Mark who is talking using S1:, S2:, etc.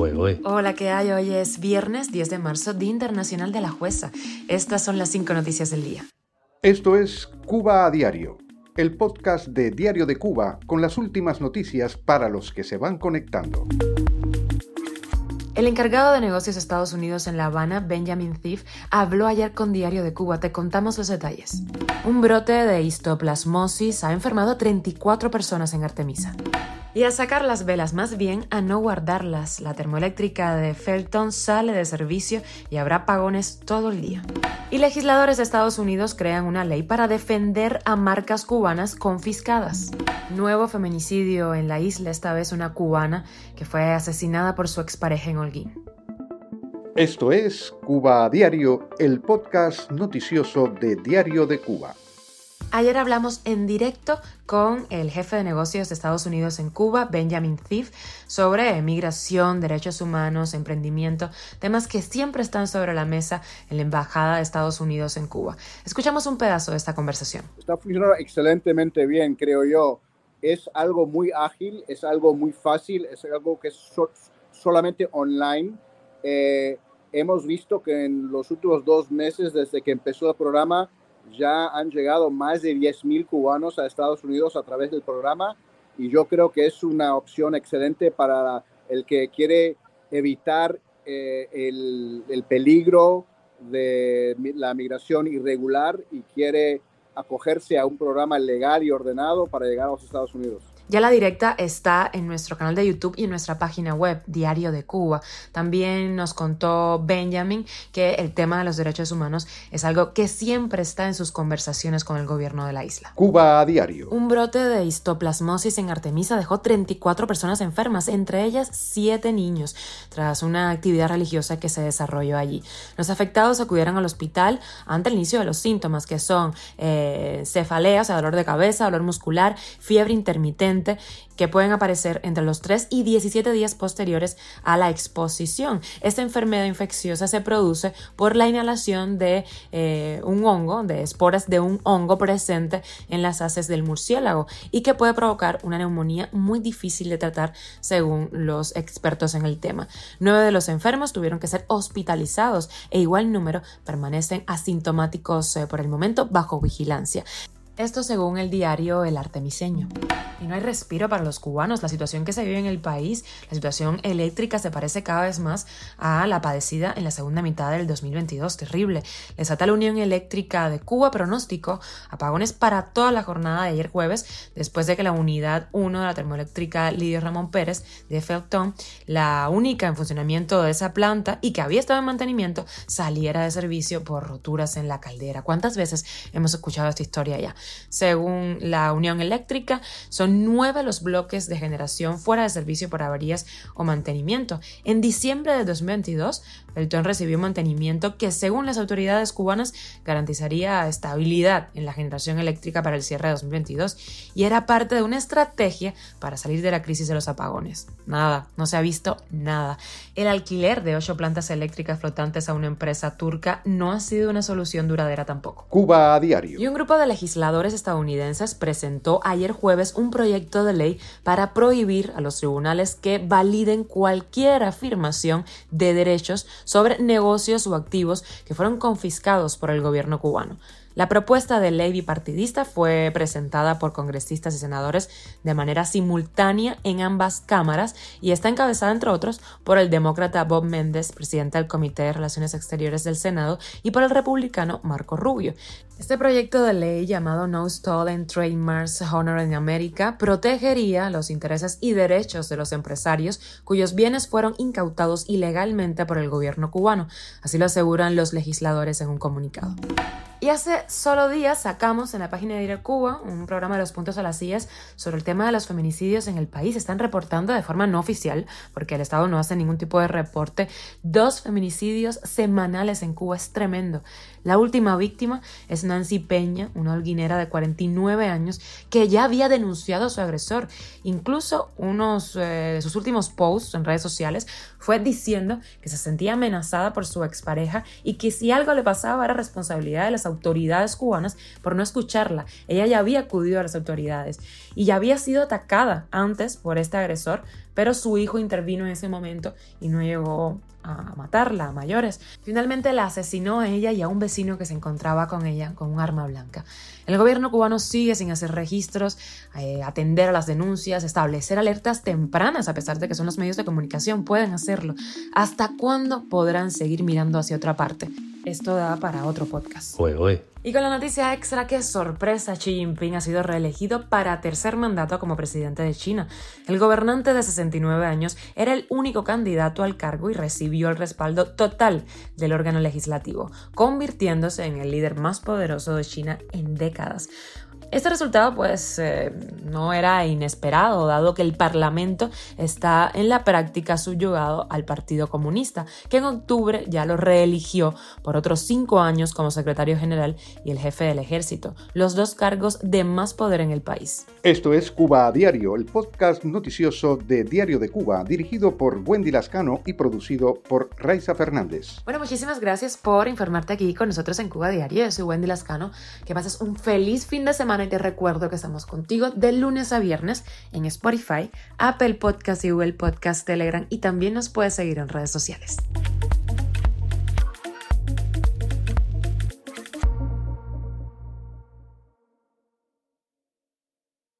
S1: fuego, ¿eh?
S2: Hola, ¿qué hay? Hoy es viernes 10 de marzo, Día Internacional de la Jueza. Estas son las cinco noticias del día.
S3: Esto es Cuba a Diario, el podcast de Diario de Cuba con las últimas noticias para los que se van conectando.
S2: El encargado de negocios de Estados Unidos en La Habana, Benjamin Thief, habló ayer con Diario de Cuba. Te contamos los detalles. Un brote de histoplasmosis ha enfermado a 34 personas en Artemisa. Y a sacar las velas, más bien a no guardarlas. La termoeléctrica de Felton sale de servicio y habrá apagones todo el día. Y legisladores de Estados Unidos crean una ley para defender a marcas cubanas confiscadas. Nuevo feminicidio en la isla, esta vez una cubana que fue asesinada por su expareja en Holguín.
S3: Esto es Cuba a Diario, el podcast noticioso de Diario de Cuba.
S2: Ayer hablamos en directo con el jefe de negocios de Estados Unidos en Cuba, Benjamin Thief, sobre migración, derechos humanos, emprendimiento, temas que siempre están sobre la mesa en la Embajada de Estados Unidos en Cuba. Escuchamos un pedazo de esta conversación.
S4: Está funcionando excelentemente bien, creo yo. Es algo muy ágil, es algo muy fácil, es algo que es solamente online. Eh, hemos visto que en los últimos dos meses, desde que empezó el programa, ya han llegado más de 10.000 cubanos a Estados Unidos a través del programa y yo creo que es una opción excelente para el que quiere evitar eh, el, el peligro de la migración irregular y quiere acogerse a un programa legal y ordenado para llegar a los Estados Unidos.
S2: Ya la directa está en nuestro canal de YouTube y en nuestra página web, Diario de Cuba. También nos contó Benjamin que el tema de los derechos humanos es algo que siempre está en sus conversaciones con el gobierno de la isla.
S3: Cuba a Diario.
S2: Un brote de histoplasmosis en Artemisa dejó 34 personas enfermas, entre ellas 7 niños, tras una actividad religiosa que se desarrolló allí. Los afectados acudieron al hospital ante el inicio de los síntomas, que son eh, cefaleas, dolor de cabeza, dolor muscular, fiebre intermitente, que pueden aparecer entre los 3 y 17 días posteriores a la exposición. Esta enfermedad infecciosa se produce por la inhalación de eh, un hongo, de esporas de un hongo presente en las haces del murciélago y que puede provocar una neumonía muy difícil de tratar según los expertos en el tema. Nueve de los enfermos tuvieron que ser hospitalizados e igual número permanecen asintomáticos eh, por el momento bajo vigilancia. Esto según el diario El Artemiseño. Y no hay respiro para los cubanos. La situación que se vive en el país, la situación eléctrica se parece cada vez más a la padecida en la segunda mitad del 2022. Terrible. Les ata la Unión Eléctrica de Cuba pronóstico apagones para toda la jornada de ayer jueves, después de que la unidad 1 de la termoeléctrica Lidio Ramón Pérez de Felton, la única en funcionamiento de esa planta y que había estado en mantenimiento, saliera de servicio por roturas en la caldera. ¿Cuántas veces hemos escuchado esta historia ya? Según la Unión Eléctrica, son nueve los bloques de generación fuera de servicio por averías o mantenimiento. En diciembre de 2022, Felton recibió mantenimiento que, según las autoridades cubanas, garantizaría estabilidad en la generación eléctrica para el cierre de 2022 y era parte de una estrategia para salir de la crisis de los apagones. Nada, no se ha visto nada. El alquiler de ocho plantas eléctricas flotantes a una empresa turca no ha sido una solución duradera tampoco.
S3: Cuba a diario.
S2: Y un grupo de legisladores estadounidenses presentó ayer jueves un proyecto de ley para prohibir a los tribunales que validen cualquier afirmación de derechos sobre negocios o activos que fueron confiscados por el gobierno cubano. La propuesta de ley bipartidista fue presentada por congresistas y senadores de manera simultánea en ambas cámaras y está encabezada, entre otros, por el demócrata Bob Méndez, presidente del Comité de Relaciones Exteriores del Senado, y por el republicano Marco Rubio. Este proyecto de ley llamado No Stolen Trademarks Honor in America protegería los intereses y derechos de los empresarios cuyos bienes fueron incautados ilegalmente por el gobierno cubano. Así lo aseguran los legisladores en un comunicado. Y hace solo días sacamos en la página de Ir Cuba un programa de los puntos a las sillas sobre el tema de los feminicidios en el país. Están reportando de forma no oficial, porque el Estado no hace ningún tipo de reporte, dos feminicidios semanales en Cuba. Es tremendo. La última víctima es Nancy Peña, una holguinera de 49 años, que ya había denunciado a su agresor. Incluso unos eh, de sus últimos posts en redes sociales fue diciendo que se sentía amenazada por su expareja y que si algo le pasaba era responsabilidad de las autoridades cubanas por no escucharla. Ella ya había acudido a las autoridades y ya había sido atacada antes por este agresor pero su hijo intervino en ese momento y no llegó a matarla a mayores. Finalmente la asesinó a ella y a un vecino que se encontraba con ella con un arma blanca. El gobierno cubano sigue sin hacer registros, eh, atender a las denuncias, establecer alertas tempranas, a pesar de que son los medios de comunicación, pueden hacerlo. ¿Hasta cuándo podrán seguir mirando hacia otra parte? Esto da para otro podcast. Y con la noticia extra que sorpresa, Xi Jinping ha sido reelegido para tercer mandato como presidente de China. El gobernante de 69 años era el único candidato al cargo y recibió el respaldo total del órgano legislativo, convirtiéndose en el líder más poderoso de China en décadas. Este resultado pues eh, no era inesperado, dado que el Parlamento está en la práctica subyugado al Partido Comunista, que en octubre ya lo reeligió por otros cinco años como secretario general y el jefe del ejército, los dos cargos de más poder en el país.
S3: Esto es Cuba a Diario, el podcast noticioso de Diario de Cuba, dirigido por Wendy Lascano y producido por Raiza Fernández.
S2: Bueno, muchísimas gracias por informarte aquí con nosotros en Cuba a Diario. Yo soy Wendy Lascano. Que pases un feliz fin de y te recuerdo que estamos contigo de lunes a viernes en Spotify, Apple Podcast y Google Podcast, Telegram y también nos puedes seguir en redes sociales.